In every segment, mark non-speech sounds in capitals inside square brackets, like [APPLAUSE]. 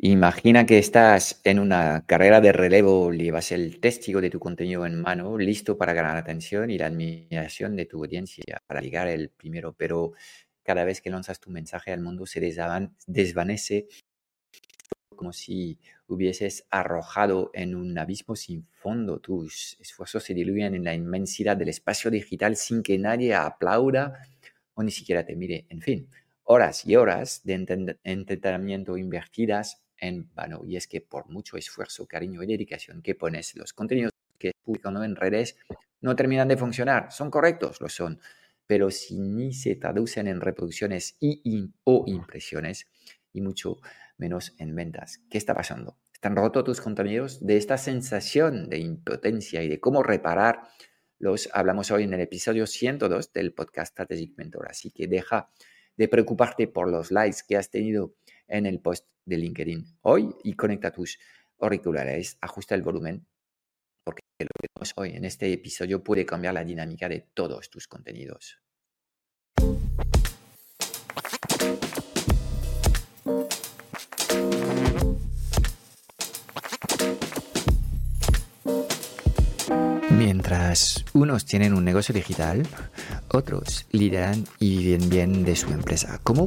Imagina que estás en una carrera de relevo, llevas el testigo de tu contenido en mano, listo para ganar atención y la admiración de tu audiencia, para llegar el primero, pero cada vez que lanzas tu mensaje al mundo se desvanece como si hubieses arrojado en un abismo sin fondo. Tus esfuerzos se diluyen en la inmensidad del espacio digital sin que nadie aplauda o ni siquiera te mire. En fin, horas y horas de entrenamiento invertidas en vano. Y es que por mucho esfuerzo, cariño y dedicación que pones, los contenidos que publicando en redes no terminan de funcionar. Son correctos, lo son. Pero si ni se traducen en reproducciones y, o impresiones, y mucho menos en ventas. ¿Qué está pasando? ¿Están rotos tus contenidos? De esta sensación de impotencia y de cómo reparar los hablamos hoy en el episodio 102 del podcast Strategic Mentor. Así que deja de preocuparte por los likes que has tenido en el post de LinkedIn hoy y conecta tus auriculares, ajusta el volumen, porque lo que vemos hoy en este episodio puede cambiar la dinámica de todos tus contenidos. Mientras unos tienen un negocio digital, otros lideran y viven bien de su empresa. ¿Cómo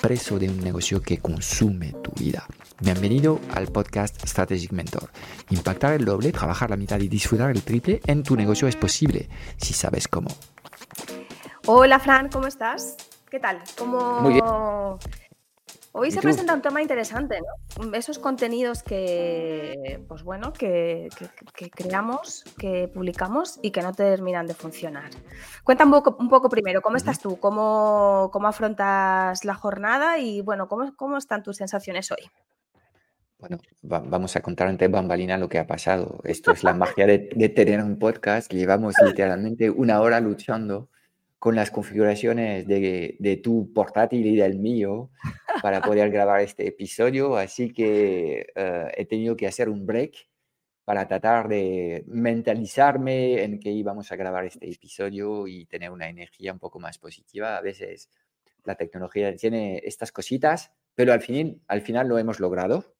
preso de un negocio que consume tu vida. Bienvenido al podcast Strategic Mentor. Impactar el doble, trabajar la mitad y disfrutar el triple en tu negocio es posible si sabes cómo. Hola Fran, ¿cómo estás? ¿Qué tal? ¿Cómo... Muy bien. Hoy se presenta un tema interesante, ¿no? Esos contenidos que, pues bueno, que, creamos, que publicamos y que no terminan de funcionar. Cuéntame un poco, primero, ¿cómo estás tú? ¿Cómo, ¿Cómo, afrontas la jornada? Y bueno, ¿cómo, cómo están tus sensaciones hoy? Bueno, vamos a contar ante bambalina lo que ha pasado. Esto es la magia de, de tener un podcast. Llevamos literalmente una hora luchando con las configuraciones de, tu portátil y del mío para poder grabar este episodio. Así que eh, he tenido que hacer un break para tratar de mentalizarme en que íbamos a grabar este episodio y tener una energía un poco más positiva. A veces la tecnología tiene estas cositas, pero al, fin, al final lo hemos logrado.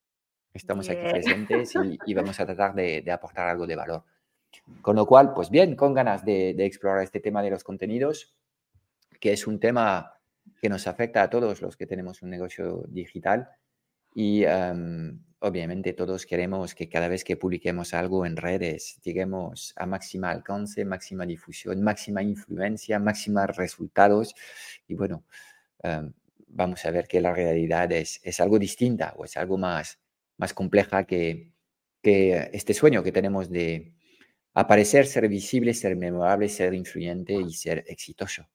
Estamos aquí presentes y, [LAUGHS] vamos a tratar de aportar algo de valor. Con lo cual, pues bien, con ganas de, explorar este tema de los contenidos, que es un tema que nos afecta a todos los que tenemos un negocio digital. Y em, obviamente todos queremos que cada vez que publiquemos algo en redes lleguemos a máxima alcance, máxima difusión, máxima influencia, máxima resultados. Y bueno, em, vamos a ver que la realidad es, es, algo distinta o es algo más, más compleja que, que este sueño que tenemos de, aparecer, ser visible, ser memorable, ser influyente y ser exitoso.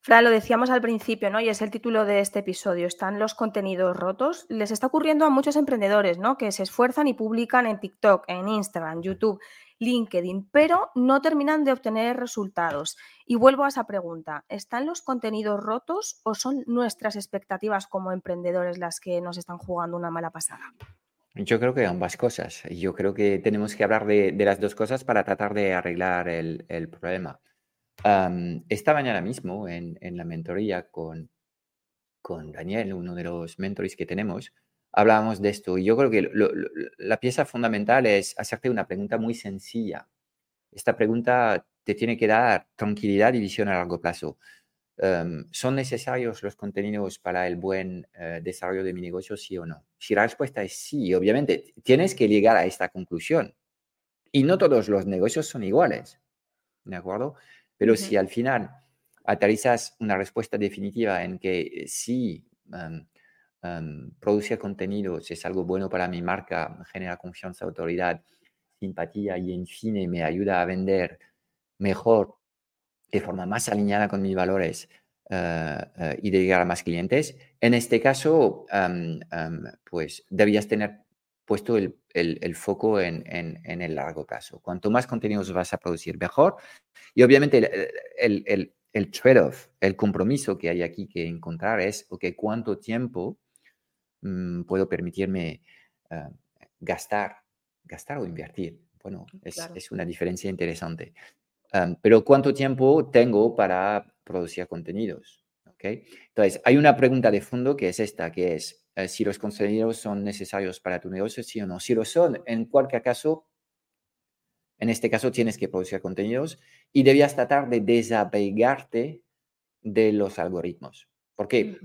Fran, lo decíamos al principio, ¿no? Y es el título de este episodio. Están los contenidos rotos. Les está ocurriendo a muchos emprendedores, ¿no? Que se esfuerzan y publican en TikTok, en Instagram, YouTube, LinkedIn, pero no terminan de obtener resultados. Y vuelvo a esa pregunta. ¿Están los contenidos rotos o son nuestras expectativas como emprendedores las que nos están jugando una mala pasada? Yo creo que ambas cosas. Yo creo que tenemos que hablar de, las dos cosas para tratar de arreglar el, problema. esta mañana mismo en, la mentoría con, con Daniel, uno de los mentores que tenemos, hablábamos de esto. Y yo creo que la pieza fundamental es hacerte una pregunta muy sencilla. Esta pregunta te tiene que dar tranquilidad y visión a largo plazo. Em, ¿Son necesarios los contenidos para el buen eh, desarrollo de mi negocio, sí o no? Si la respuesta es sí, obviamente tienes que llegar a esta conclusión. Y no todos los negocios son iguales, ¿de acuerdo? Pero si al final aterrizas una respuesta definitiva en que sí, em, producir contenidos es algo bueno para mi marca, genera confianza, autoridad, simpatía y en fin me ayuda a vender mejor de forma más alineada con mis valores eh, eh, y de llegar a más clientes. En este caso, pues deberías tener puesto el, foco en, el largo plazo. Cuanto más contenidos vas a producir, mejor. Y obviamente el, el trade-off, el compromiso que hay aquí que encontrar es, ok, ¿cuánto tiempo mm, puedo permitirme ah, gastar, gastar o invertir? Bueno, es, una diferencia interesante. Pero ¿cuánto tiempo tengo para producir contenidos? ¿Okay? Entonces, hay una pregunta de fondo que es esta, que es eh, si los contenidos son necesarios para tu negocio, sí o no. Si lo son, en cualquier caso, en este caso tienes que producir contenidos y debías tratar de desapegarte de los algoritmos. Porque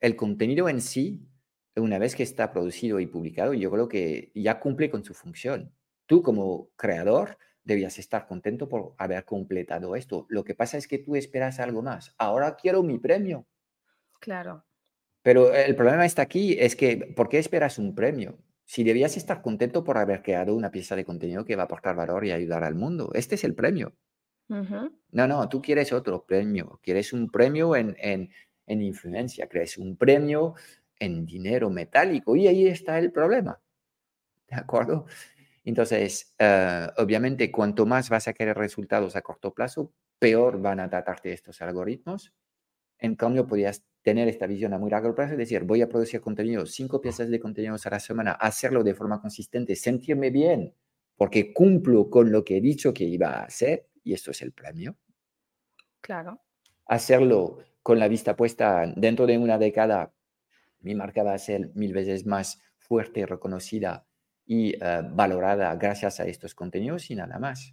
el contenido en sí, una vez que está producido y publicado, yo creo que ya cumple con su función. Tú como creador debías estar contento por haber completado esto. Lo que pasa es que tú esperas algo más. Ahora quiero mi premio. Claro. Pero el problema está aquí, es que, ¿por qué esperas un premio? si debías estar contento por haber creado una pieza de contenido que va a aportar valor y ayudar al mundo. Este es el premio. No, no, tú quieres otro premio. Quieres un premio en, en, en influencia, quieres un premio en dinero metálico y ahí está el problema. ¿De acuerdo? Entonces, eh, obviamente, cuanto más vas a querer resultados a corto plazo, peor van a tratarte estos algoritmos. En cambio, podrías tener esta visión a muy largo plazo, es decir, voy a producir contenido, cinco piezas de contenidos a la semana, hacerlo de forma consistente, sentirme bien, porque cumplo con lo que he dicho que iba a hacer, y esto es el premio. Claro. Hacerlo con la vista puesta dentro de una década, mi marca va a ser mil veces más fuerte, reconocida y eh, valorada gracias a estos contenidos y nada más.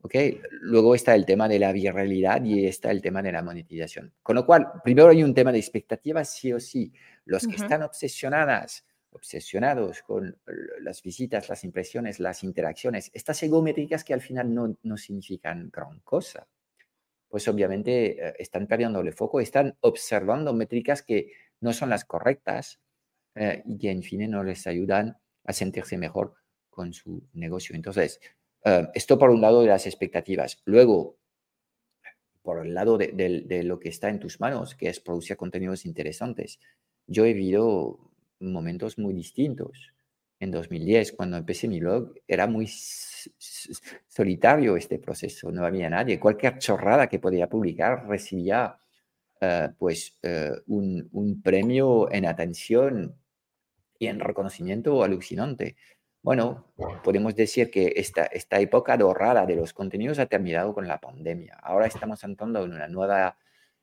¿okay? Luego está el tema de la viralidad y está el tema de la monetización. Con lo cual, primero hay un tema de expectativas, sí o sí. Los que están obsesionadas, obsesionados con las visitas, las impresiones, las interacciones, estas egométricas que al final no, no significan gran cosa, pues obviamente eh, están perdiendo el foco, están observando métricas que no son las correctas eh, y que en fin no les ayudan a sentirse mejor con su negocio. Entonces, eh, esto por un lado de las expectativas. Luego, por el lado de, lo que está en tus manos, que es producir contenidos interesantes. Yo he vivido momentos muy distintos. En 2010, cuando empecé mi blog, era muy solitario este proceso, no había nadie. Cualquier chorrada que podía publicar recibía eh, pues eh, un, premio en atención y en reconocimiento alucinante. Bueno, podemos decir que esta, esta época dorada de los contenidos ha terminado con la pandemia. Ahora estamos entrando en una nueva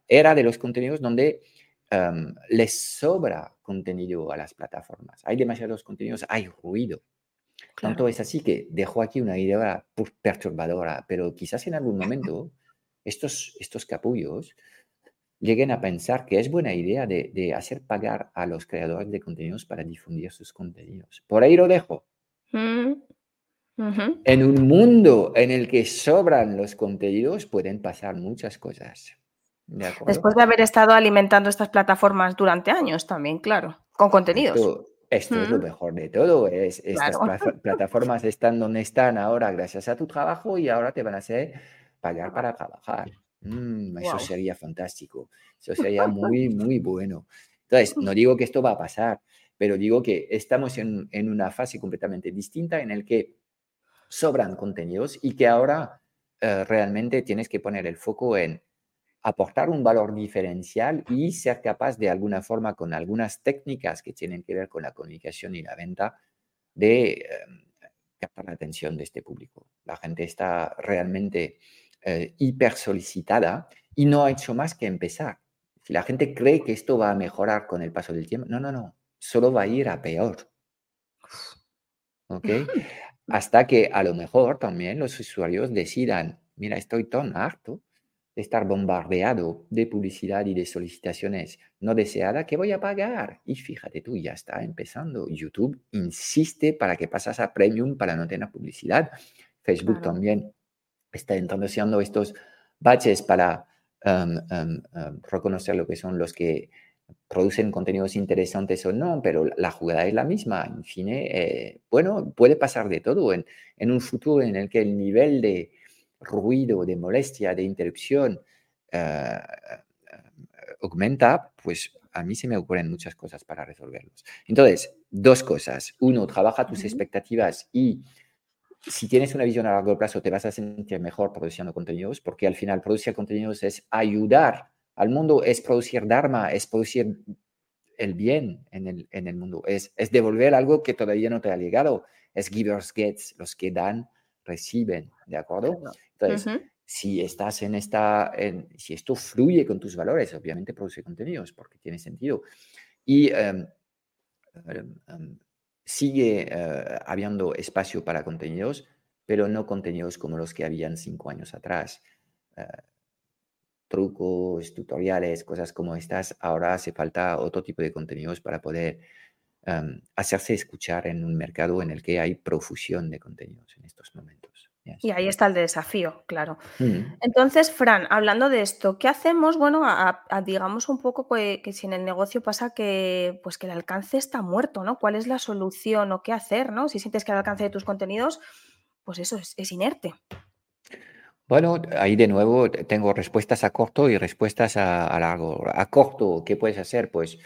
era de los contenidos donde em, les sobra contenido a las plataformas. Hay demasiados contenidos, hay ruido. Tanto es así que dejo aquí una idea perturbadora, pero quizás en algún momento [LAUGHS] estos, estos capullos lleguen a pensar que es buena idea de, de hacer pagar a los creadores de contenidos para difundir sus contenidos. Por ahí lo dejo. Mm, en un mundo en el que sobran los contenidos pueden pasar muchas cosas. Después de haber estado alimentando estas plataformas durante años también, claro, con contenidos. Esto, es lo mm. mejor de todo. Es, estas plataformas están donde están ahora gracias a tu trabajo y ahora te van a hacer pagar para trabajar. Mm, eso sería fantástico. Eso sería [LAUGHS] muy, muy bueno. Entonces, no [LAUGHS] digo que esto va a pasar, pero digo que estamos en, una fase completamente distinta en el que sobran contenidos y que ahora eh, realmente tienes que poner el foco en aportar un valor diferencial y ser capaz de alguna forma con algunas técnicas que tienen que ver con la comunicación y la venta de em, captar la atención de este público. La gente está realmente eh, hiper solicitada y no ha hecho más que empezar. Si la gente cree que esto va a mejorar con el paso del tiempo, no, no, no solo va a ir a peor. ¿Ok? Hasta que a lo mejor también los usuarios decidan, mira, estoy tan harto de estar bombardeado de publicidad y de solicitaciones no deseadas que voy a pagar. Y fíjate tú, ya está empezando. YouTube insiste para que pasas a premium para no tener publicidad. Facebook también está introduciendo estos baches para em, em, em, reconocer lo que son los que producen contenidos interesantes o no, pero la jugada es la misma. En fin, eh, bueno, puede pasar de todo. En, en, un futuro en el que el nivel de ruido, de molestia, de interrupción eh, aumenta, pues a mí se me ocurren muchas cosas para resolverlos. Entonces, dos cosas. Uno, trabaja tus expectativas y si tienes una visión a largo plazo te vas a sentir mejor produciendo contenidos, porque al final producir contenidos es ayudar al mundo, es producir Dharma, es producir el bien en el, en el mundo, es, es devolver algo que todavía no te ha llegado, es givers gets, los que dan reciben, ¿de acuerdo? Entonces, si estás en esta, si esto fluye con tus valores, obviamente produce contenidos porque tiene sentido. Y em, em, em, sigue eh, habiendo espacio para contenidos, pero no contenidos como los que habían cinco años atrás. Eh, trucos, tutoriales, cosas como estas. Ahora hace falta otro tipo de contenidos para poder hacerse escuchar en un mercado en el que hay profusión de contenidos en estos momentos. Y ahí está el desafío, claro. Mm. Entonces, Fran, hablando de esto, ¿qué hacemos? Bueno, digamos un poco que, si en el negocio pasa que, pues que el alcance está muerto, ¿no? ¿Cuál es la solución o qué hacer, ¿no? Si sientes que el alcance de tus contenidos, pues eso es, inerte. Bueno, ahí de nuevo tengo respuestas a corto y respuestas a, a largo. A corto, ¿qué puedes hacer? Pues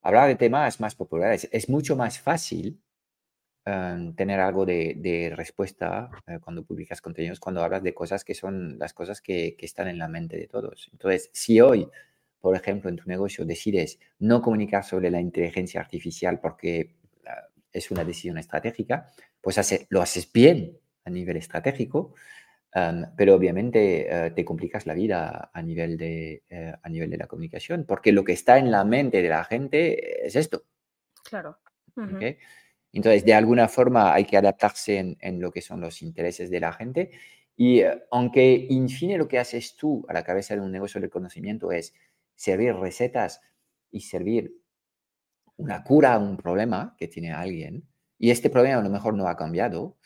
hablar de temas más populares. Es mucho más fácil em, tener algo de, respuesta eh, cuando publicas contenidos, cuando hablas de cosas que son las cosas que, están en la mente de todos. Entonces, si hoy, por ejemplo, en tu negocio decides no comunicar sobre la inteligencia artificial porque ah, es una decisión estratégica, pues lo haces bien a nivel estratégico, pero obviamente eh, te complicas la vida a nivel, de, eh, a nivel de la comunicación, porque lo que está en la mente de la gente es esto. Claro. Entonces, de alguna forma hay que adaptarse en, lo que son los intereses de la gente. Y eh, aunque, en fin, lo que haces tú a la cabeza de un negocio del conocimiento es servir recetas y servir una cura a un problema que tiene alguien, y este problema a lo mejor no ha cambiado,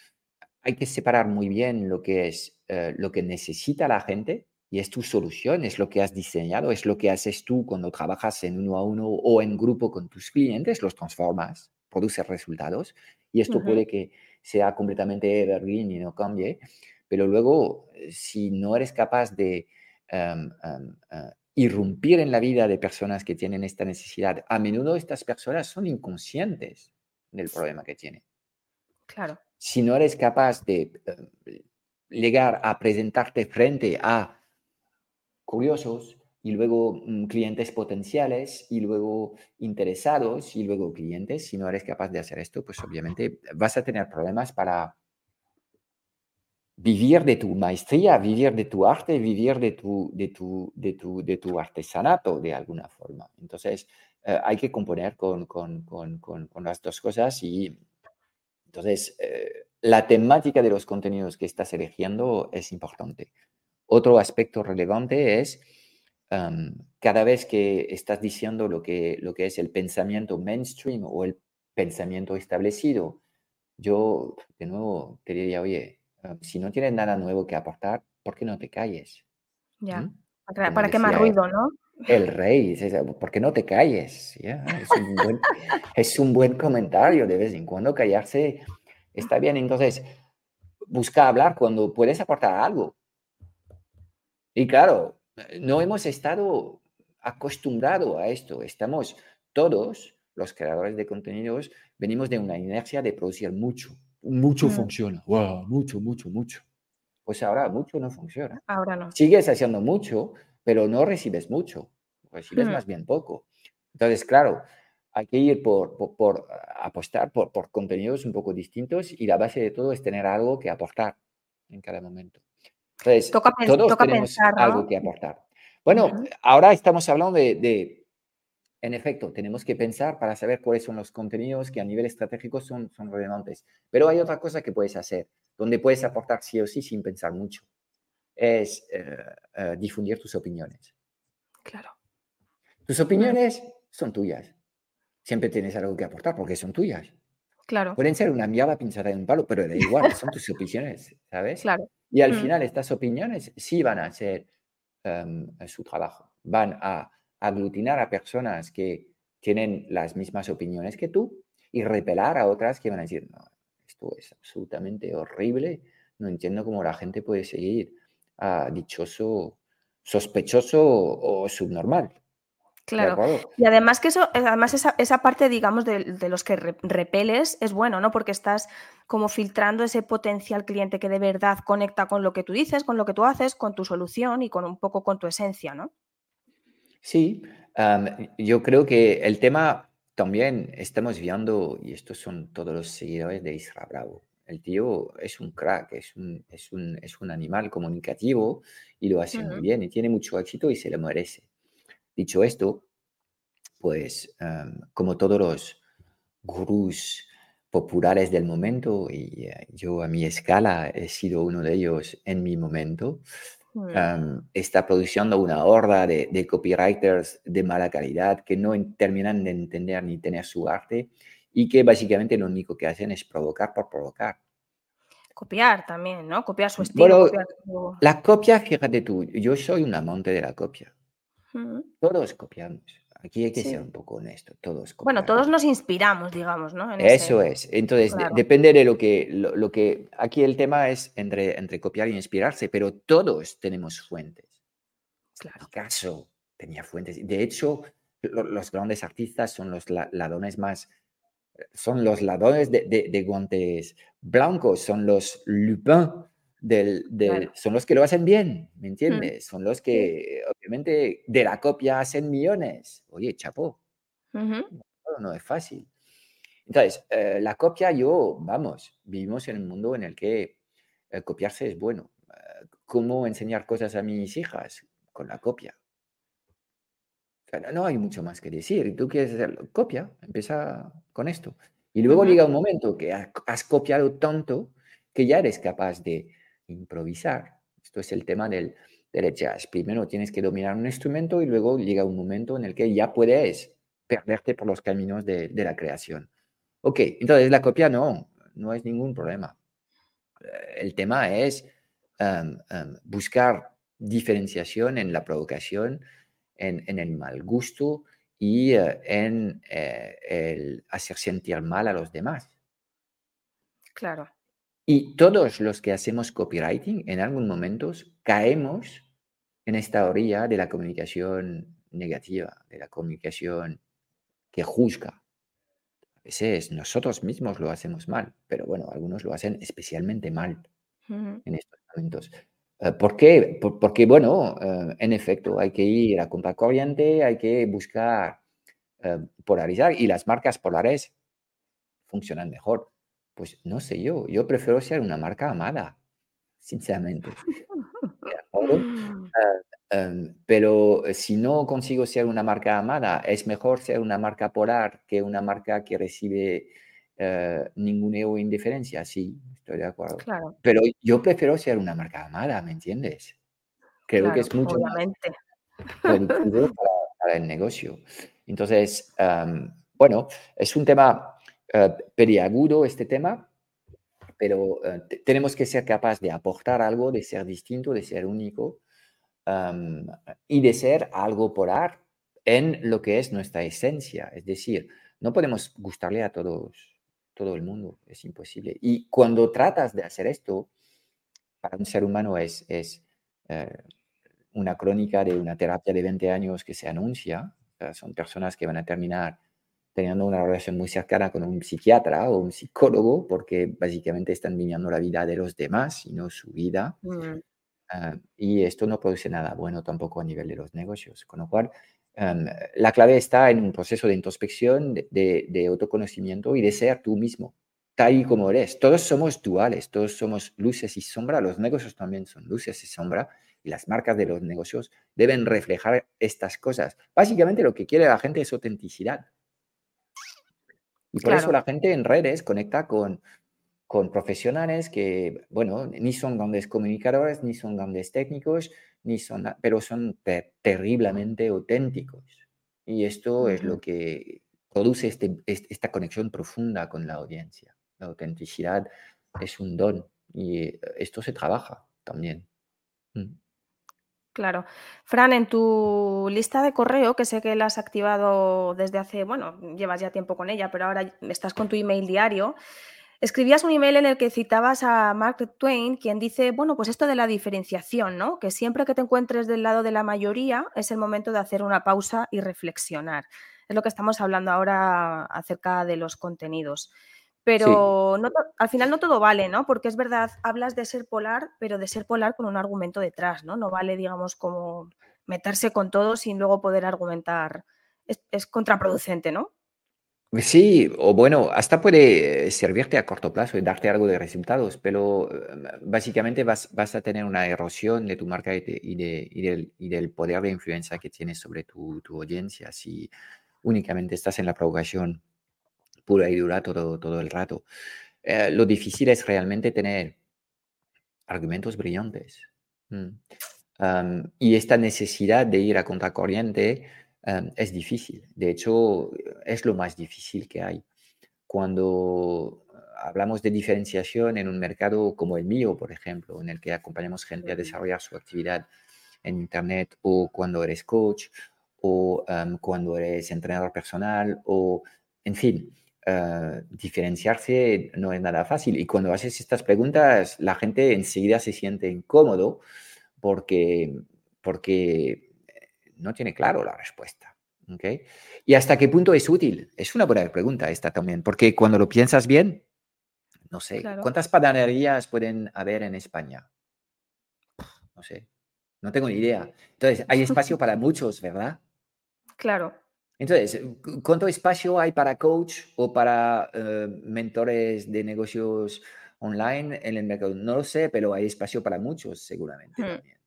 hay que separar muy bien lo que es eh, lo que necesita la gente y es tu solución, es lo que has diseñado, es lo que haces tú cuando trabajas en uno a uno o en grupo con tus clientes, los transformas, produces resultados y esto puede que sea completamente evergreen y no cambie, pero luego eh, si no eres capaz de em, em, eh, irrumpir en la vida de personas que tienen esta necesidad, a menudo estas personas son inconscientes del problema que tienen. Claro. Si no eres capaz de llegar a presentarte frente a curiosos y luego mm, clientes potenciales y luego interesados y luego clientes, si no eres capaz de hacer esto, pues obviamente vas a tener problemas para vivir de tu maestría, vivir de tu arte, vivir de tu, de tu, de tu, de tu artesanato de alguna forma. Entonces, eh, hay que componer con, con, con, con, las dos cosas y entonces, eh, la temática de los contenidos que estás eligiendo es importante. Otro aspecto relevante es cada vez que estás diciendo lo que, lo que es el pensamiento mainstream o el pensamiento establecido, yo de nuevo te diría, oye, si no tienes nada nuevo que aportar, ¿por qué no te calles? Ya, ¿Mm? para, qué más ruido, ¿no? El rey, ¿por qué no te calles? Es, un buen, es un buen comentario de vez en cuando callarse Está bien, entonces busca hablar cuando puedes aportar algo. Y claro, no hemos estado acostumbrados a esto. Estamos todos, los creadores de contenidos, venimos de una inercia de producir mucho. Mucho mm. funciona. Wow, mucho, mucho, mucho. Pues ahora mucho no funciona. Ahora no. Sigues haciendo mucho, pero no recibes mucho. Recibes mm. más bien poco. Entonces, claro, hay que ir por, por, apostar por, por, contenidos un poco distintos y la base de todo es tener algo que aportar en cada momento. Entonces, toca, todos tenemos algo que aportar. Bueno, ahora estamos hablando de, de, en efecto, tenemos que pensar para saber cuáles son los contenidos que a nivel estratégico son, son relevantes. Pero hay otra cosa que puedes hacer, donde puedes aportar sí o sí sin pensar mucho. Es eh, eh, difundir tus opiniones. Claro. Tus opiniones son tuyas siempre tienes algo que aportar porque son tuyas. Claro. Pueden ser una mierda pinchada en un palo, pero da igual, son tus [LAUGHS] opiniones, ¿sabes? Claro. Y al mm. final estas opiniones sí van a hacer em, su trabajo. Van a aglutinar a personas que tienen las mismas opiniones que tú y repelar a otras que van a decir, no, esto es absolutamente horrible, no entiendo cómo la gente puede seguir a dichoso, sospechoso o subnormal. Claro. Y además que eso, además esa, esa parte, digamos, de, de los que repeles es bueno, ¿no? Porque estás como filtrando ese potencial cliente que de verdad conecta con lo que tú dices, con lo que tú haces, con tu solución y con un poco con tu esencia, ¿no? Sí, yo creo que el tema también estamos viendo, y estos son todos los seguidores de Isra Bravo. El tío es un crack, es un, es un, es un animal comunicativo y lo hace muy bien y tiene mucho éxito y se lo merece. Dicho esto, pues como todos los gurús populares del momento, y eh, yo a mi escala he sido uno de ellos en mi momento, mm. está produciendo una horda de, copywriters de mala calidad que no terminan de entender ni tener su arte y que básicamente lo único que hacen es provocar por provocar. Copiar también, ¿no? Copiar su estilo. la copia, fíjate tú, yo soy un amante de la copia. Todos copiamos. Aquí hay que ser un poco honesto, todos. Bueno, todos nos inspiramos, digamos, ¿no? Eso es. Entonces, depende de lo que, lo, que... Aquí el tema es entre, entre copiar y inspirarse, pero todos tenemos fuentes. Claro. caso tenía fuentes. De hecho, los grandes artistas son los ladrones más... Son los ladrones de, de guantes blancos, son los Lupin del, son los que lo hacen bien, ¿me mm. entiendes? Son los que, obviamente, de la copia hacen millones. Oye, chapó. no, es fácil. Entonces, eh, la copia, yo, vamos, vivimos en un mundo en el que eh, copiarse es bueno. Eh, ¿Cómo enseñar cosas a mis hijas? Con la copia. no hay mucho más que decir. Tú quieres hacer copia, empieza con esto. Y luego llega un momento que has copiado tanto que ya eres capaz de improvisar. Esto es el tema del, del jazz. Primero tienes que dominar un instrumento y luego llega un momento en el que ya puedes perderte por los caminos de, la creación. Ok, entonces la copia no, no es ningún problema. El tema es buscar diferenciación en la provocación, en, el mal gusto y eh, en eh, el hacer sentir mal a los demás. Claro. Y todos los que hacemos copywriting, en algún momento caemos en esta orilla de la comunicación negativa, de la comunicación que juzga. A veces nosotros mismos lo hacemos mal, pero bueno, algunos lo hacen especialmente mal en estos momentos. Eh, ¿Por qué? porque, bueno, eh, en efecto, hay que ir a contracorriente, hay que buscar eh, polarizar y las marcas polares funcionan mejor. Pues no sé yo, yo prefiero ser una marca amada, sinceramente. [LAUGHS] Ah, em, pero eh, si no consigo ser una marca amada, es mejor ser una marca polar que una marca que recibe eh, ninguneo o indiferencia. Sí, estoy de acuerdo. Pero yo prefiero ser una marca amada, ¿me entiendes? Creo que es mucho obviamente. más [LAUGHS] para, el negocio. Entonces, bueno, es un tema eh, periagudo este tema, pero eh, tenemos que ser capaces de aportar algo, de ser distinto, de ser único y de ser algo polar en lo que es nuestra esencia. Es decir, no podemos gustarle a todos, todo el mundo, es imposible. Y cuando tratas de hacer esto, para un ser humano es, es eh, una crónica de una terapia de 20 años que se anuncia. son personas que van a terminar teniendo una relación muy cercana con un psiquiatra o un psicólogo, porque básicamente están viviendo la vida de los demás y no su vida. Mm. Ah, y esto no produce nada bueno tampoco a nivel de los negocios. Con lo cual, la clave está en un proceso de introspección, de, de, autoconocimiento y de ser tú mismo, tal y como eres. Todos somos duales, todos somos luces y sombra. Los negocios también son luces y sombra. Y las marcas de los negocios deben reflejar estas cosas. Básicamente lo que quiere la gente es autenticidad. Y por eso la gente en redes conecta con, con profesionales que, bueno, ni son grandes comunicadores, ni son grandes técnicos, ni son, pero son terriblemente auténticos. Y esto es lo que produce este, esta conexión profunda con la audiencia. La autenticidad es un don y esto se trabaja también. Mm. Claro. Fran, en tu lista de correo, que sé que la has activado desde hace, bueno, llevas ya tiempo con ella, pero ahora estás con tu email diario, Escribías un email en el que citabas a Mark Twain, quien dice, bueno, pues esto de la diferenciación, ¿no? Que siempre que te encuentres del lado de la mayoría es el momento de hacer una pausa y reflexionar. Es lo que estamos hablando ahora acerca de los contenidos. Pero al final no todo vale, ¿no? Porque es verdad, hablas de ser polar, pero de ser polar con un argumento detrás, ¿no? No vale, digamos, como meterse con todo sin luego poder argumentar. es contraproducente, ¿no? Sí, o bueno, hasta puede servirte a corto plazo y darte algo de resultados, pero eh, básicamente vas, vas a tener una erosión de tu marca y, de, y, del, y del poder de influencia que tienes sobre tu, tu audiencia si únicamente estás en la provocación pura y dura todo, todo el rato. Eh, lo difícil es realmente tener argumentos brillantes. Mm. y esta necesidad de ir a contracorriente Em, es difícil. De hecho, es lo más difícil que hay. Cuando hablamos de diferenciación en un mercado como el mío, por ejemplo, en el que acompañamos gente a desarrollar su actividad en Internet, o cuando eres coach, o em, cuando eres entrenador personal, o, en fin, eh, diferenciarse no es nada fácil. Y cuando haces estas preguntas, la gente enseguida se siente incómodo porque, porque no tiene claro la respuesta. ¿okay? ¿Y hasta qué punto es útil? Es una buena pregunta esta también, porque cuando lo piensas bien, no sé, ¿cuántas panaderías pueden haber en España? No sé, no tengo ni idea. [LAUGHS] Entonces, hay espacio para muchos, ¿verdad? Claro. Entonces, ¿cuánto espacio hay para coach o para eh, mentores de negocios online en el mercado? No lo sé, pero hay espacio para muchos seguramente hmm. también.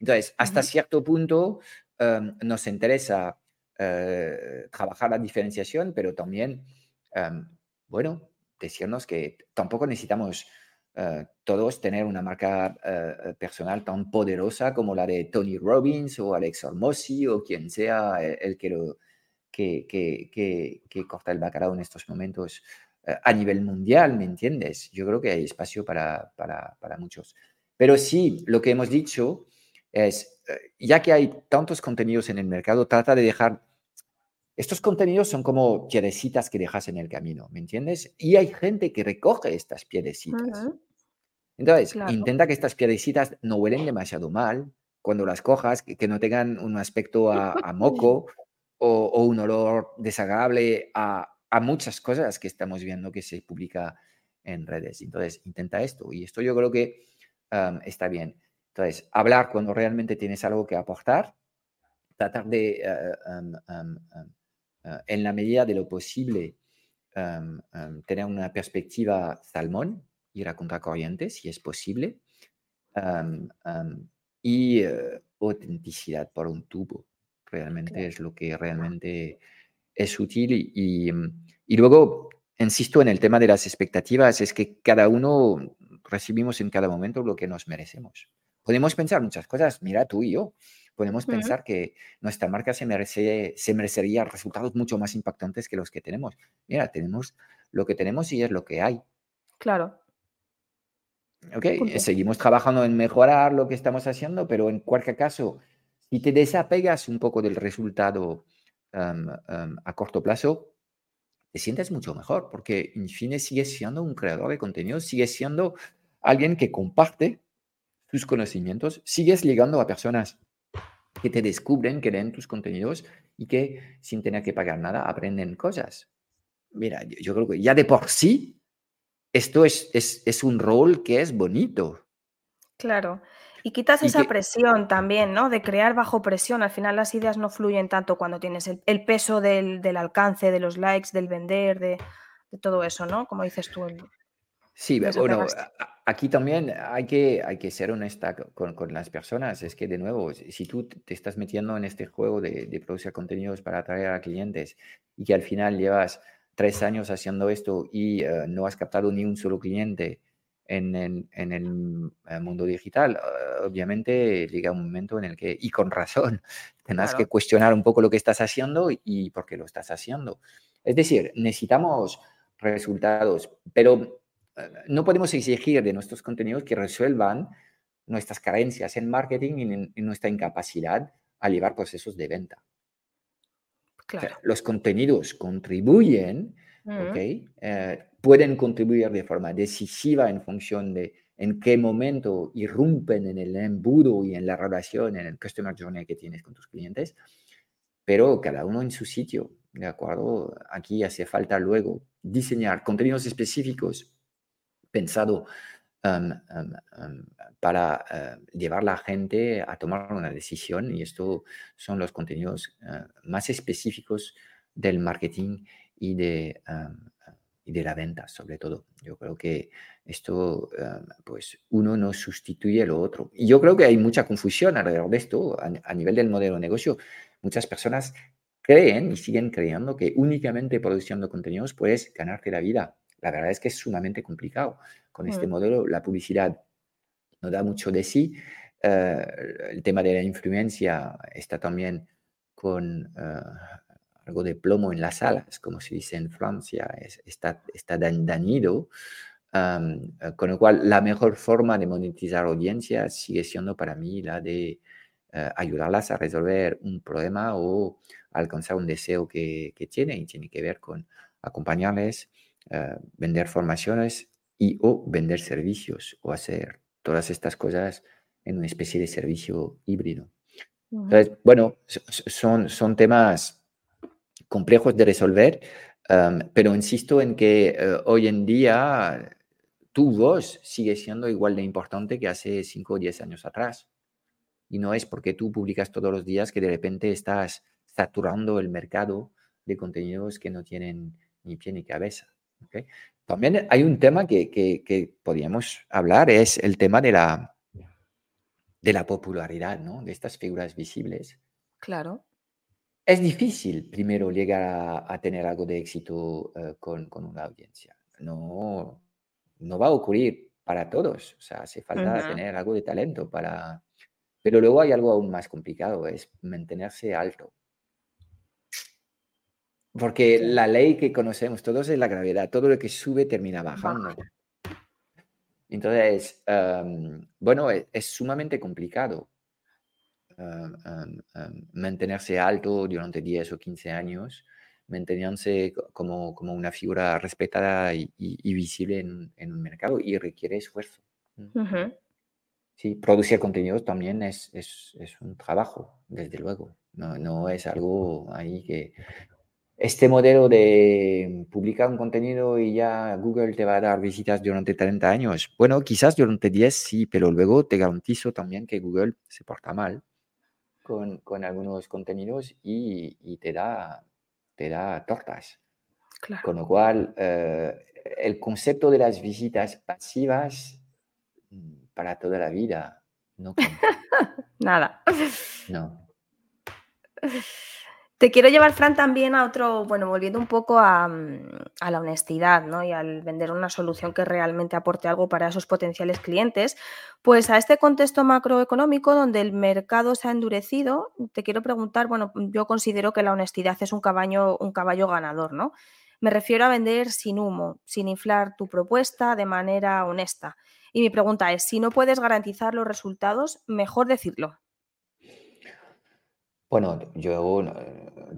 Entonces, hasta cierto punto em, nos interesa eh, trabajar la diferenciación, pero también, em, bueno, decirnos que tampoco necesitamos eh, todos tener una marca eh, personal tan poderosa como la de Tony Robbins o Alex Hormozzi o quien sea el, que, lo, que, que, que, corta el bacalao en estos momentos a nivel mundial, ¿me entiendes? Yo creo que hay espacio para, para, para muchos. Pero sí, lo que hemos dicho es, ya que hay tantos contenidos en el mercado, trata de dejar... Estos contenidos son como piedecitas que dejas en el camino, ¿me entiendes? Y hay gente que recoge estas piedecitas. Entonces, intenta que estas piedecitas no huelen demasiado mal cuando las cojas, que, no tengan un aspecto a, [LAUGHS] moco o, un olor desagradable a, a muchas cosas que estamos viendo que se publica en redes. Entonces, intenta esto. Y esto yo creo que está bien. Entonces, hablar cuando realmente tienes algo que aportar, tratar de, eh, eh, en la medida de lo posible, tener una perspectiva salmón, ir a contracorriente si es posible, y eh, autenticidad por un tubo. Realmente es lo que realmente es útil. Y, y luego, insisto en el tema de las expectativas, es que cada uno recibimos en cada momento lo que nos merecemos. Podemos pensar muchas cosas, mira tú y yo, podemos pensar que nuestra marca se, merece, se merecería resultados mucho más impactantes que los que tenemos. Mira, tenemos lo que tenemos y es lo que hay. Claro. Ok, seguimos trabajando en mejorar lo que estamos haciendo, pero en cualquier caso, si te desapegas un poco del resultado a corto plazo, te sientes mucho mejor, porque en fin sigues siendo un creador de contenido, sigues siendo alguien que comparte tus conocimientos, sigues llegando a personas que te descubren, que leen tus contenidos y que sin tener que pagar nada aprenden cosas. Mira, yo, creo que ya de por sí esto es, es, un rol que es bonito. Claro. Y quitas esa presión también, ¿no? De crear bajo presión. Al final las ideas no fluyen tanto cuando tienes el, peso del, alcance, de los likes, del vender, de, todo eso, ¿no? Como dices tú. sí, bueno, aquí también hay que, hay que ser honesta con, con, las personas. Es que, de nuevo, si tú te estás metiendo en este juego de, de producir contenidos para atraer a clientes y que al final llevas tres años haciendo esto y eh, no has captado ni un solo cliente en, en, el eh, mundo digital, eh, obviamente llega un momento en el que, y con razón, [LAUGHS] tendrás que cuestionar un poco lo que estás haciendo y por qué lo estás haciendo. Es decir, necesitamos resultados, pero no podemos exigir de nuestros contenidos que resuelvan nuestras carencias en marketing y en, nuestra incapacidad a llevar procesos de venta. Los contenidos contribuyen, pueden contribuir de forma decisiva en función de en qué momento irrumpen en el embudo y en la relación, en el customer journey que tienes con tus clientes, pero cada uno en su sitio, ¿de acuerdo? Aquí hace falta luego diseñar contenidos específicos pensado um, um, um, para uh, llevar a la gente a tomar una decisión y esto son los contenidos uh, más específicos del marketing y de, la venta, sobre todo. Yo creo que esto, pues uno no sustituye lo otro. Y yo creo que hay mucha confusión alrededor de esto a, nivel del modelo de negocio. Muchas personas creen y siguen creyendo que únicamente produciendo contenidos puedes ganarte la vida. La verdad es que es sumamente complicado. Con este mm. modelo, la publicidad no da mucho de sí. Eh, el tema de la influencia está también con eh, algo de plomo en las alas, como se dice en Francia, está, está dañido. Eh, con lo cual, la mejor forma de monetizar audiencias sigue siendo para mí la de ayudarlas a resolver un problema o alcanzar un deseo que, que tienen y tiene que ver con acompañarles, vender formaciones y o vender servicios o hacer todas estas cosas en una especie de servicio híbrido. Entonces, bueno, son, son temas complejos de resolver, pero insisto en que eh, hoy en día tu voz sigue siendo igual de importante que hace 5 o 10 años atrás. Y no es porque tú publicas todos los días que de repente estás saturando el mercado de contenidos que no tienen ni pie ni cabeza. También hay un tema que, que, podríamos hablar, es el tema de la, de la popularidad, ¿no? De estas figuras visibles. Claro. Es difícil primero llegar a, tener algo de éxito eh, con, con, una audiencia. No, no va a ocurrir para todos. O sea, hace falta tener algo de talento para... Pero luego hay algo aún más complicado, es mantenerse alto. Porque la ley que conocemos todos es la gravedad. Todo lo que sube termina bajando. Entonces, em, bueno, e, es, sumamente complicado em, em, mantenerse alto durante 10 o 15 años, mantenerse como, como una figura respetada y, visible en, un mercado y requiere esfuerzo. Sí, producir contenidos también es, es, es, un trabajo, desde luego. No, no es algo ahí que, este modelo de publicar un contenido y ya Google te va a dar visitas durante 30 años. Bueno, quizás durante 10 sí, pero luego te garantizo también que Google se porta mal con, con algunos contenidos y, y, te, da, te da tortas. Con lo cual, eh, el concepto de las visitas pasivas mm, para toda la vida no [LAUGHS] Nada. No. [LAUGHS] Te quiero llevar, Fran, también a otro, bueno, volviendo un poco mm, a, la honestidad, ¿no? Y al vender una solución que realmente aporte algo para esos potenciales clientes, pues a este contexto macroeconómico donde el mercado se ha endurecido, te quiero preguntar, bueno, yo considero que la honestidad es un caballo, un caballo ganador, ¿no? Me refiero a vender sin humo, sin inflar tu propuesta de manera honesta. Y mi pregunta es, si no puedes garantizar los resultados, mejor decirlo. Bueno, yo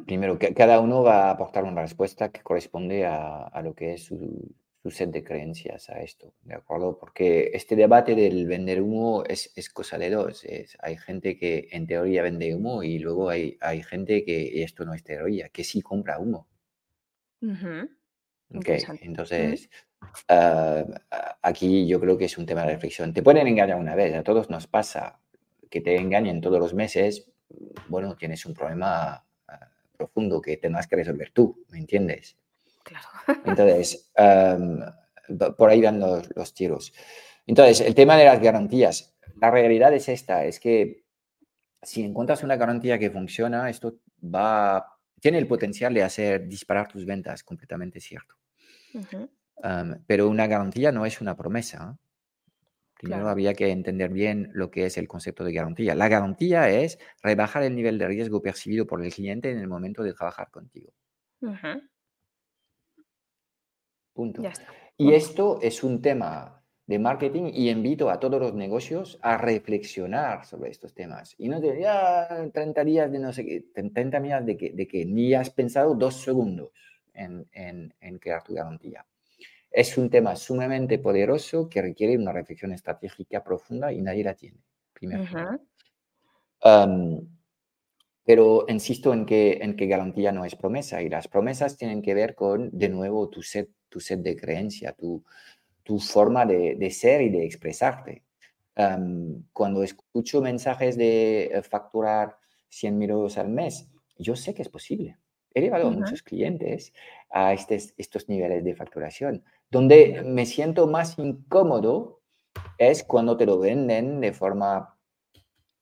primero, que cada uno va a aportar una respuesta que corresponde a, lo que es su, set de creencias a esto, ¿de acuerdo? Porque este debate del vender humo es, cosa de dos. hay gente que en teoría vende humo y luego hay, hay gente que esto no es teoría, que sí compra humo. entonces, ah, aquí yo creo que es un tema de reflexión. Te pueden engañar una vez, a todos nos pasa que te engañen todos los meses, bueno, tienes un problema ah, profundo que tendrás que resolver tú, ¿me entiendes? Claro. Entonces, por ahí van los, tiros. Entonces, el tema de las garantías. La realidad es esta, es que si encuentras una garantía que funciona, esto va, tiene el potencial de hacer disparar tus ventas, completamente cierto. pero una garantía no es una promesa. Primero había que entender bien lo que es el concepto de garantía. La garantía es rebajar el nivel de riesgo percibido por el cliente en el momento de trabajar contigo. Punto. Y esto es un tema de marketing y invito a todos los negocios a reflexionar sobre estos temas. Y no te ya 30 días de no sé qué, 30 días de que, de que ni has pensado dos segundos en, en, en crear tu garantía es un tema sumamente poderoso que requiere una reflexión estratégica profunda y nadie la tiene. Primero. pero insisto en que, en que garantía no es promesa y las promesas tienen que ver con, de nuevo, tu set, tu set de creencia, tu, tu forma de, de ser y de expresarte. cuando escucho mensajes de eh, facturar 100 mil euros al mes, yo sé que es posible. He llevado a muchos clientes a estos niveles de facturación. Donde me siento más incómodo es cuando te lo venden de forma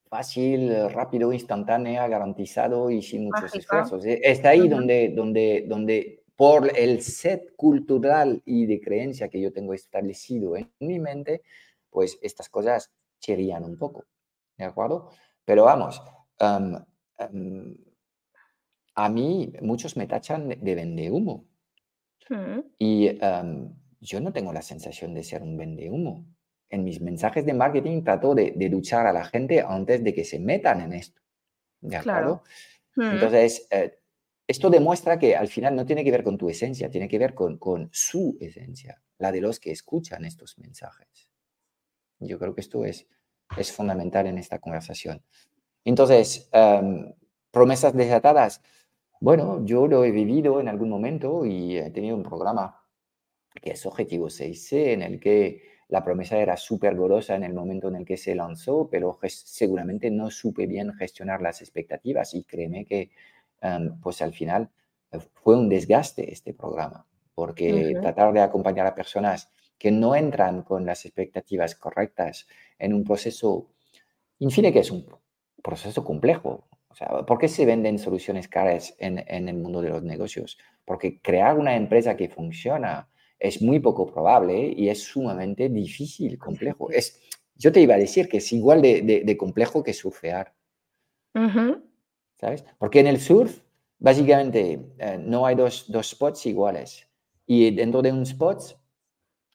fácil, rápido, instantánea, garantizado y sin muchos esfuerzos. ¿eh? Está ahí donde, donde, donde por el set cultural y de creencia que yo tengo establecido en mi mente, pues estas cosas chirrían un poco. ¿De acuerdo? Pero vamos, a mí muchos me tachan de vende humo. Mm. Y yo no tengo la sensación de ser un vende humo. En mis mensajes de marketing trato de, de, luchar a la gente antes de que se metan en esto. ¿De acuerdo? Mm. Entonces, eh, esto demuestra que al final no tiene que ver con tu esencia, tiene que ver con, con su esencia, la de los que escuchan estos mensajes. Yo creo que esto es, es fundamental en esta conversación. Entonces, promesas desatadas. Bueno, yo lo he vivido en algún momento y he tenido un programa que es Objetivo 6C, en el que la promesa era súper golosa en el momento en el que se lanzó, pero seguramente no supe bien gestionar las expectativas y créeme que pues al final eh, fue un desgaste este programa, porque tratar de acompañar a personas que no entran con las expectativas correctas en un proceso, en fin, que es un proceso complejo, o sea, ¿por qué se venden soluciones caras en, el mundo de los negocios? Porque crear una empresa que funciona es muy poco probable y es sumamente difícil, complejo. Es, yo te iba a decir que es igual de, complejo que surfear. ¿Sabes? Porque en el surf, básicamente, eh, no hay dos, dos, spots iguales. Y dentro de un spot,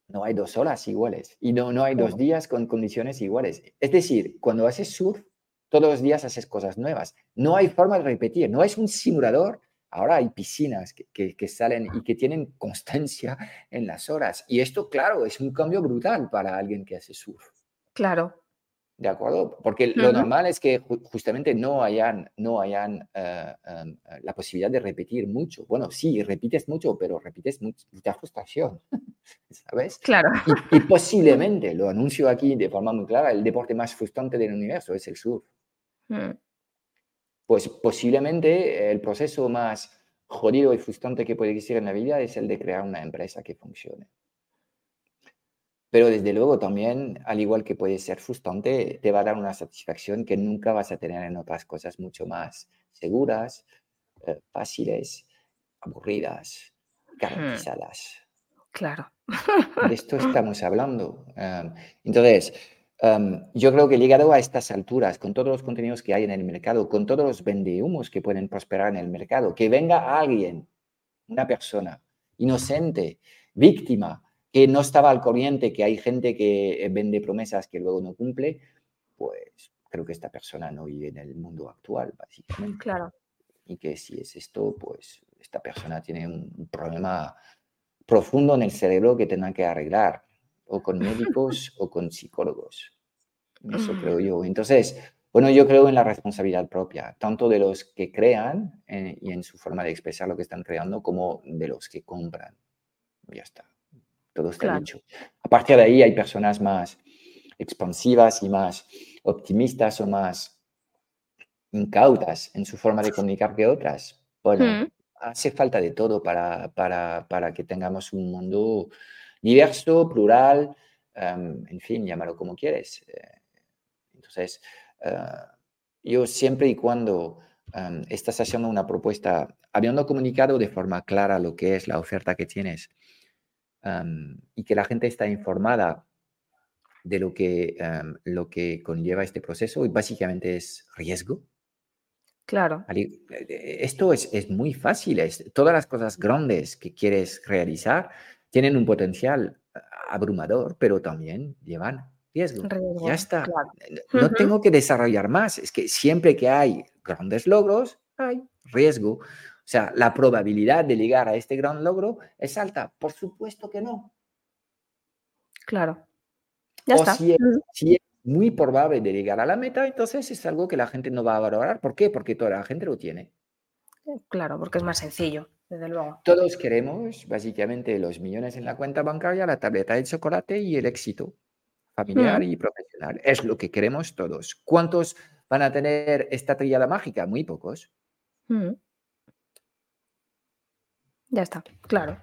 no hay dos olas iguales. Y no, no hay dos días con condiciones iguales. Es decir, cuando haces surf, todos los días haces cosas nuevas. No hay forma de repetir, no es un simulador. Ahora hay piscinas que, que, salen y que tienen constancia en las horas. Y esto, claro, es un cambio brutal para alguien que hace surf. Claro. ¿De acuerdo? Porque lo normal es que justamente no hayan, no hayan em, la posibilidad de repetir mucho. Bueno, sí, repites mucho, pero repites mucha frustración, [LAUGHS] ¿sabes? Claro. Y, y, [LAUGHS] posiblemente, lo anuncio aquí de forma muy clara, el deporte más frustrante del universo es el surf. Mm. Pues posiblemente el proceso más jodido y frustrante que puede existir en la vida es el de crear una empresa que funcione. Pero desde luego también, al igual que puede ser frustrante, te va a dar una satisfacción que nunca vas a tener en otras cosas mucho más seguras, eh, fáciles, aburridas, hmm. garantizadas. Claro. De esto estamos hablando. entonces, yo creo que llegado a estas alturas, con todos los contenidos que hay en el mercado, con todos los vendehumos que pueden prosperar en el mercado, que venga alguien, una persona inocente, víctima, que no estaba al corriente, que hay gente que eh, vende promesas que luego no cumple, pues creo que esta persona no vive en el mundo actual, básicamente. Claro. Y que si es esto, pues esta persona tiene un problema profundo en el cerebro que tendrá que arreglar o con médicos [LAUGHS] o con psicólogos. Eso creo yo. Entonces, bueno, yo creo en la responsabilidad propia, tanto de los que crean eh, y en su forma de expresar lo que están creando, como de los que compran. Ya está. Todo está dicho. A partir de ahí hay personas más expansivas y más optimistas o más incautas en su forma de comunicar que otras. Bueno, hace falta de todo para, para, para que tengamos un mundo diverso, plural, em, en fin, llámalo como quieres. Eh, entonces, eh, yo siempre y cuando em, estás haciendo una propuesta, habiendo comunicado de forma clara lo que es la oferta que tienes em, y que la gente está informada de lo que, lo que conlleva este proceso, y básicamente es riesgo. Claro. Eh, esto es, es muy fácil. Es, todas las cosas grandes que quieres realizar tienen un potencial abrumador, pero también llevan riesgo. ya está. No tengo que desarrollar más. Es que siempre que hay grandes logros, hay riesgo. O sea, la probabilidad de llegar a este gran logro es alta. Por supuesto que no. Claro. Ya o está. Si es, si es muy probable de llegar a la meta, entonces es algo que la gente no va a valorar. ¿Por qué? Porque toda la gente lo tiene. Claro, porque es más sencillo, desde luego. Todos queremos básicamente los millones en la cuenta bancaria, la tableta de chocolate y el éxito familiar y profesional. Es lo que queremos todos. ¿Cuántos van a tener esta tríada mágica? Muy pocos. Ya está, claro.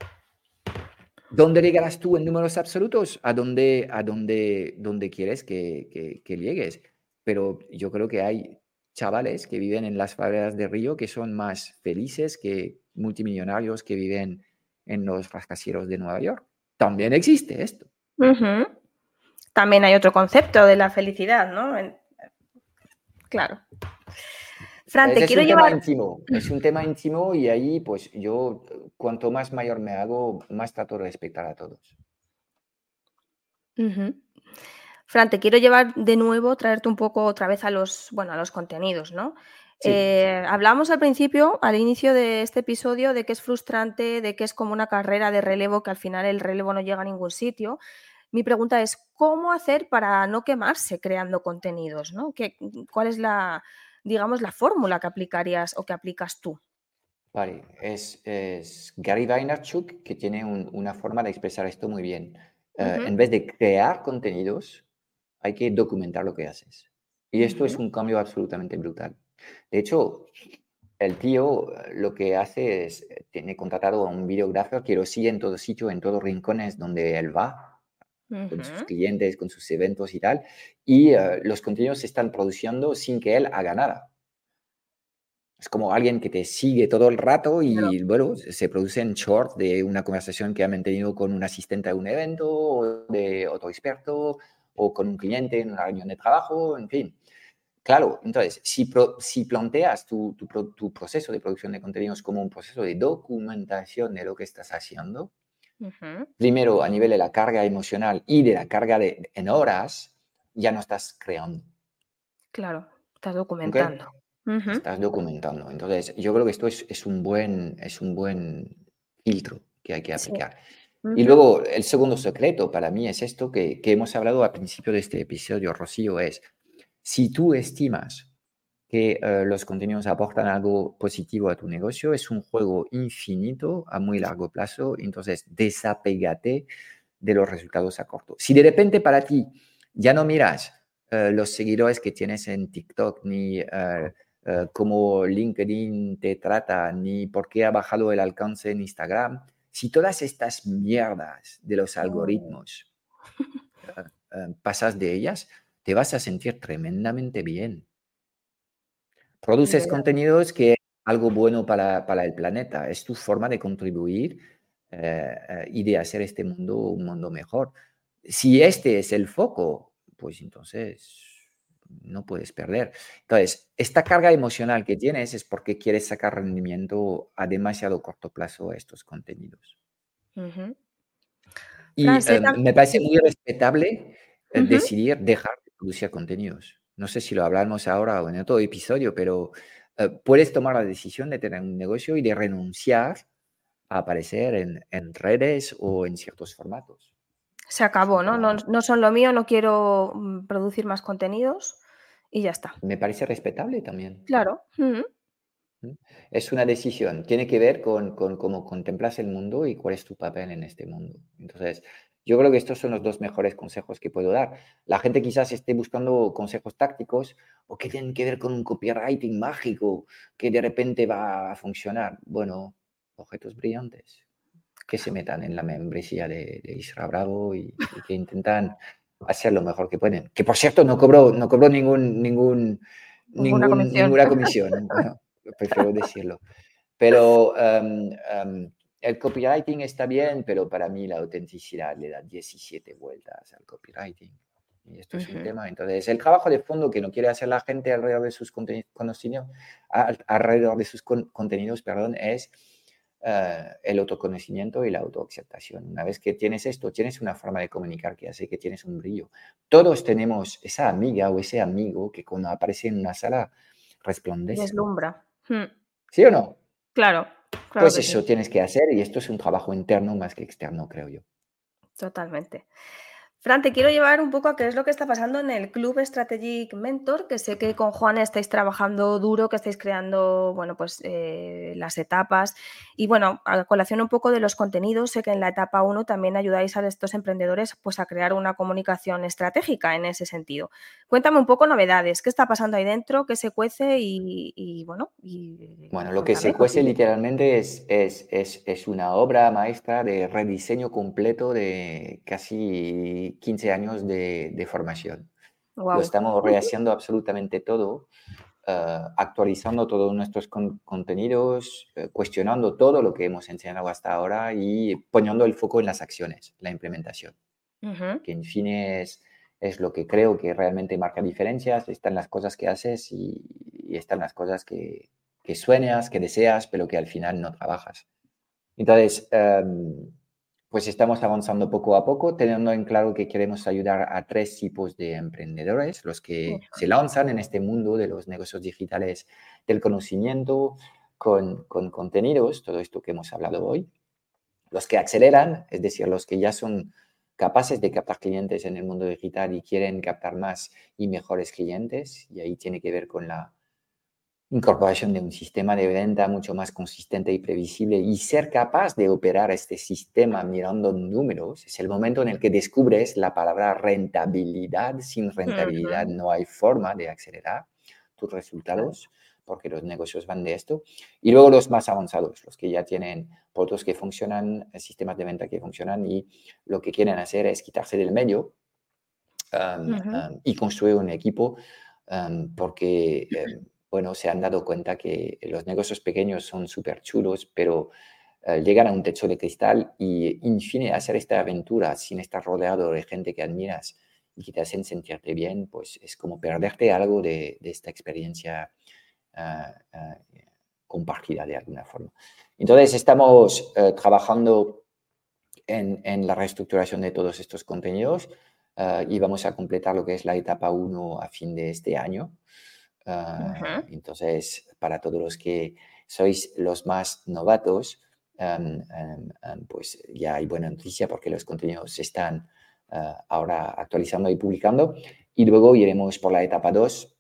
¿Dónde llegarás tú en números absolutos? A dónde, a dónde, dónde quieres que, que, llegues. Pero yo creo que hay chavales que viven en las favelas de Río que son más felices que multimillonarios que viven en los rascacielos de Nueva York. También existe esto. También hay otro concepto de la felicidad, ¿no? Claro. Fran, te es quiero un llevar... Tema íntimo, es un tema íntimo y ahí, pues yo, cuanto más mayor me hago, más trato de respetar a todos. Fran, te quiero llevar de nuevo, traerte un poco otra vez a los, bueno, a los contenidos, ¿no? Eh, hablamos al principio, al inicio de este episodio, de que es frustrante, de que es como una carrera de relevo, que al final el relevo no llega a ningún sitio. Mi pregunta es, ¿cómo hacer para no quemarse creando contenidos? ¿no? ¿Qué, ¿Cuál es la, digamos, la fórmula que aplicarías o que aplicas tú? Vale, es, Gary Vaynerchuk que tiene una forma de expresar esto muy bien. Eh, en vez de crear contenidos, hay que documentar lo que haces. Y esto es un cambio absolutamente brutal. De hecho, el tío eh, lo que hace es, eh, tiene contratado a un videógrafo que lo sigue en todo sitio, en todos rincones donde él va, con sus clientes, con sus eventos y tal, y eh, los contenidos se están produciendo sin que él haga nada. Es como alguien que te sigue todo el rato y, bueno, se producen shorts de una conversación que ha mantenido con un asistente de un evento, o de otro experto, o con un cliente en una reunión de trabajo, en fin. Claro, entonces, si, si planteas tu, tu, proceso de producción de contenidos como un proceso de documentación de lo que estás haciendo, Primero, a nivel de la carga emocional y de la carga de, en horas, ya no estás creando. Claro, estás documentando. Estás documentando. Entonces, yo creo que esto es, es, un, buen, es un buen filtro que hay que aplicar. Y luego, el segundo secreto para mí es esto que, que hemos hablado al principio de este episodio, Rocío, es si tú estimas que eh, los contenidos aportan algo positivo a tu negocio. Es un juego infinito a muy largo plazo, entonces desapégate de los resultados a corto. Si de repente para ti ya no miras eh, los seguidores que tienes en TikTok, ni eh, cómo LinkedIn te trata, ni por qué ha bajado el alcance en Instagram, si todas estas mierdas de los algoritmos [LAUGHS] pasas de ellas, te vas a sentir tremendamente bien Produces contenidos que es algo bueno para, el planeta, es tu forma de contribuir eh, eh, y de hacer este mundo un mundo mejor. Si este es el foco, pues entonces no puedes perder. Entonces, esta carga emocional que tienes es porque quieres sacar rendimiento a demasiado corto plazo a estos contenidos. Y eh, me parece muy respetable decidir dejar de producir contenidos no sé si lo hablamos ahora o en otro episodio, pero eh, puedes tomar la decisión de tener un negocio y de renunciar a aparecer en, redes o en ciertos formatos. Se acabó, ¿no? ¿no? son lo mío, no quiero mm, producir más contenidos y ya está. Me parece respetable también. Claro. Es una decisión, tiene que ver con, con, cómo contemplas el mundo y cuál es tu papel en este mundo. Entonces, yo creo que estos son los dos mejores consejos que puedo dar. La gente quizás esté buscando consejos tácticos o que tienen que ver con un copywriting mágico que de repente va a funcionar. Bueno, objetos brillantes que se metan en la membresía de, Isra Bravo y, que intentan hacer lo mejor que pueden. Que por cierto no cobró, no cobró ningún, ningún, ninguna comisión. prefiero decirlo. Pero um, um, el copywriting está bien, pero para mí la autenticidad le da 17 vueltas al copywriting. Y esto es un tema. Entonces, el trabajo de fondo que no quiere hacer la gente alrededor de sus contenidos, alrededor de sus contenidos, perdón, es eh, el autoconocimiento y la autoaceptación. Una vez que tienes esto, tienes una forma de comunicar que hace que tienes un brillo. Todos tenemos esa amiga o ese amigo que cuando aparece en una sala resplandece. Deslumbra. Hmm. ¿Sí o no? Claro pues eso tienes que hacer y esto es un trabajo interno más que externo, creo yo. Totalmente. Fran, te quiero llevar un poco a qué es lo que está pasando en el Club Strategic Mentor, que sé que con Juan estáis trabajando duro, que estáis creando, bueno, pues eh, las etapas. Y bueno, a colación un poco de los contenidos, sé que en la etapa 1 también ayudáis a estos emprendedores pues, a crear una comunicación estratégica en ese sentido. Cuéntame un poco novedades, qué está pasando ahí dentro, qué se cuece y, bueno. Y, bueno, lo que se cuece literalmente es, es, es, es una obra maestra de rediseño completo de casi 15 años de, formación. Lo estamos rehaciendo absolutamente todo, eh, actualizando todos nuestros contenidos, eh, cuestionando todo lo que hemos enseñado hasta ahora y poniendo el foco en las acciones, la implementación. Que en fin es, es, lo que creo que realmente marca diferencias, están las cosas que haces y, están las cosas que, que, sueñas, que deseas, pero que al final no trabajas. Entonces, em, pues estamos avanzando poco a poco, teniendo en claro que queremos ayudar a tres tipos de emprendedores, los que se lanzan en este mundo de los negocios digitales del conocimiento con, con contenidos, todo esto que hemos hablado hoy, los que aceleran, es decir, los que ya son capaces de captar clientes en el mundo digital y quieren captar más y mejores clientes, y ahí tiene que ver con la incorporación de un sistema de venta mucho más consistente y previsible y ser capaz de operar este sistema mirando números, es el momento en el que descubres la palabra rentabilidad. Sin rentabilidad no hay forma de acelerar tus resultados porque los negocios van de esto. Y luego los más avanzados, los que ya tienen productos que funcionan, sistemas de venta que funcionan y lo que quieren hacer es quitarse del medio y construir un equipo porque bueno, se han dado cuenta que los negocios pequeños son súper chulos, pero eh, llegan a un techo de cristal y, en fin, hacer esta aventura sin estar rodeado de gente que admiras y que te hacen sentirte bien, pues es como perderte algo de, esta experiencia ah, compartida de alguna forma. Entonces, estamos eh, trabajando en, en, la reestructuración de todos estos contenidos ah, y vamos a completar lo que es la etapa 1 a fin de este año. Ah, entonces, para todos los que sois los más novatos, pues ya hay buena noticia porque los contenidos se están ah, ahora actualizando y publicando. Y luego iremos por la etapa 2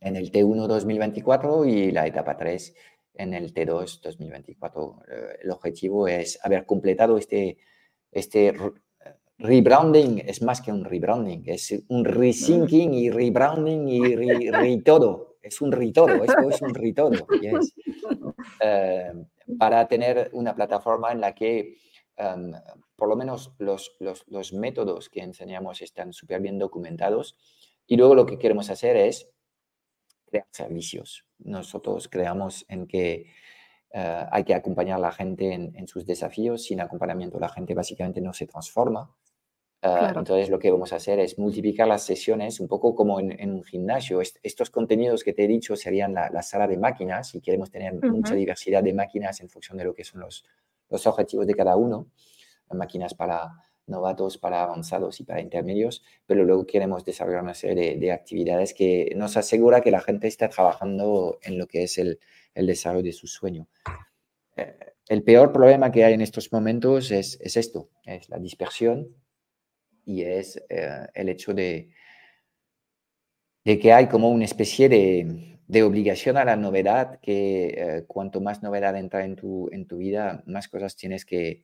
en el T1 2024 y la etapa 3 en el T2 2024. Eh, el objetivo es haber completado este, este rebranding es más que un rebranding, es un rethinking y rebranding y re, todo. Es un todo, esto es un ritodo. Eh, para tener una plataforma en la que em, por lo menos los, los, los, métodos que enseñamos están súper bien documentados y luego lo que queremos hacer es crear servicios. Nosotros creamos en que eh, hay que acompañar a la gente en, en, sus desafíos. Sin acompañamiento la gente básicamente no se transforma. Ah, entonces lo que vamos a hacer es multiplicar las sesiones un poco como en, un gimnasio. estos contenidos que te he dicho serían la, sala de máquinas y queremos tener mucha diversidad de máquinas en función de lo que son los, los objetivos de cada uno. Máquinas para novatos, para avanzados y para intermedios, pero luego queremos desarrollar una serie de, actividades que nos asegura que la gente está trabajando en lo que es el, el desarrollo de su sueño. Eh, el peor problema que hay en estos momentos es, es esto, es la dispersión y es eh, el hecho de, de que hay como una especie de, de obligación a la novedad, que eh, cuanto más novedad entra en tu, en tu vida, más cosas tienes que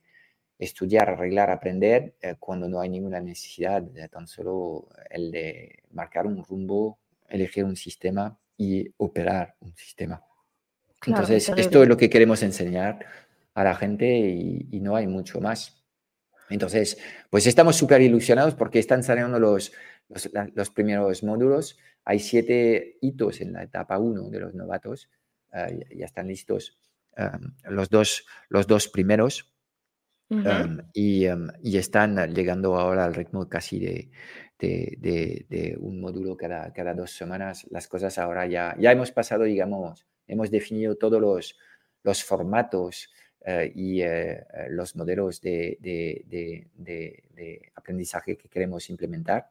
estudiar, arreglar, aprender, eh, cuando no hay ninguna necesidad, de tan solo el de marcar un rumbo, elegir un sistema y operar un sistema. Entonces, esto es lo que queremos enseñar a la gente y no hay mucho más. Entonces, pues estamos súper ilusionados porque están saliendo los, los, primeros módulos. Hay siete hitos en la etapa 1 de los novatos. Ah, ya, están listos los, dos, los dos primeros. y, y, están llegando ahora al ritmo casi de, de, de, un módulo cada, cada, dos semanas. Las cosas ahora ya, ya hemos pasado, digamos, hemos definido todos los, los formatos y eh, eh, los modelos de, aprendizaje que queremos implementar.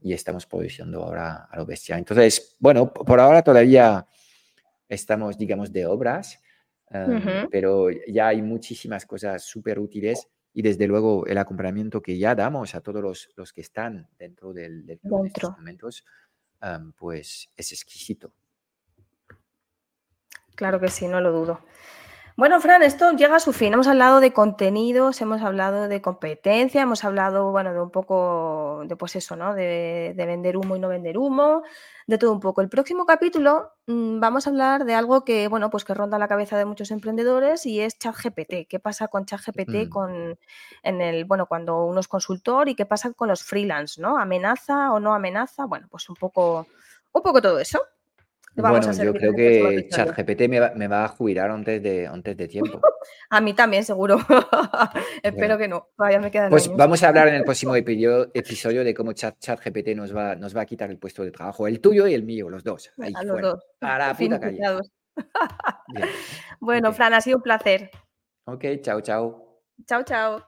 y estamos produciendo ahora a lo bestia. Entonces, bueno, por ahora todavía estamos, digamos, de obras, pero ya hay muchísimas cosas súper útiles y desde luego el acompañamiento que ya damos a todos los, los que están dentro del, del club en estos momentos, pues es exquisito. Claro que sí, no lo dudo. Bueno, Fran, esto llega a su fin. Hemos hablado de contenidos, hemos hablado de competencia, hemos hablado, bueno, de un poco de pues eso, ¿no? De, vender humo y no vender humo, de todo un poco. El próximo capítulo mm, vamos a hablar de algo que, bueno, pues que ronda la cabeza de muchos emprendedores y es ChatGPT. ¿Qué pasa con ChatGPT mm. con en el, bueno, cuando uno es consultor y qué pasa con los freelance, ¿no? ¿Amenaza o no amenaza? Bueno, pues un poco, un poco todo eso bueno, yo creo que ChatGPT me va, me va a jubilar antes de, antes de tiempo. [LAUGHS] a mí también, seguro. [LAUGHS] Espero que no. Vaya, me quedan pues vamos a hablar en el próximo [LAUGHS] episodio de cómo ChatGPT nos, va, nos va a quitar el puesto de trabajo, el tuyo y el mío, los dos. a los dos. A la puta calle. bueno, Fran, ha sido un placer. Ok, chao, chao. Chao, chao.